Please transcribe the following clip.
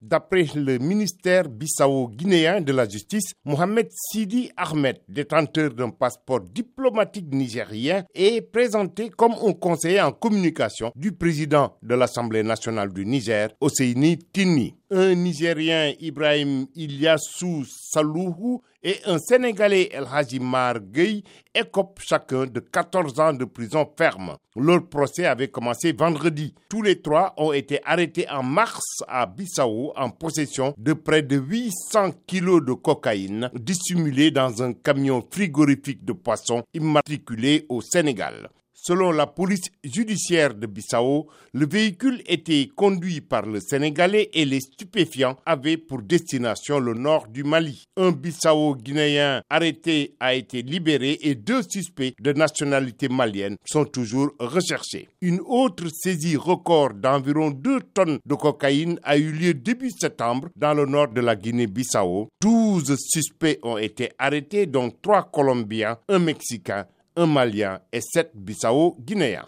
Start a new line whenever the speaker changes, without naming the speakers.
D'après le ministère bissau-guinéen de la Justice, Mohamed Sidi Ahmed, détenteur d'un passeport diplomatique nigérien, est présenté comme un conseiller en communication du président de l'Assemblée nationale du Niger, Oseini Tini un Nigérien Ibrahim Ilyassou Salouhou et un Sénégalais El Hajimar Gueye écopent chacun de 14 ans de prison ferme. Leur procès avait commencé vendredi. Tous les trois ont été arrêtés en mars à Bissau en possession de près de 800 kilos de cocaïne dissimulés dans un camion frigorifique de poissons immatriculé au Sénégal. Selon la police judiciaire de Bissau, le véhicule était conduit par le Sénégalais et les stupéfiants avaient pour destination le nord du Mali. Un Bissau-guinéen arrêté a été libéré et deux suspects de nationalité malienne sont toujours recherchés. Une autre saisie record d'environ 2 tonnes de cocaïne a eu lieu début septembre dans le nord de la Guinée-Bissau. 12 suspects ont été arrêtés, dont 3 Colombiens, un Mexicain un Malien et sept Bissau guinéens.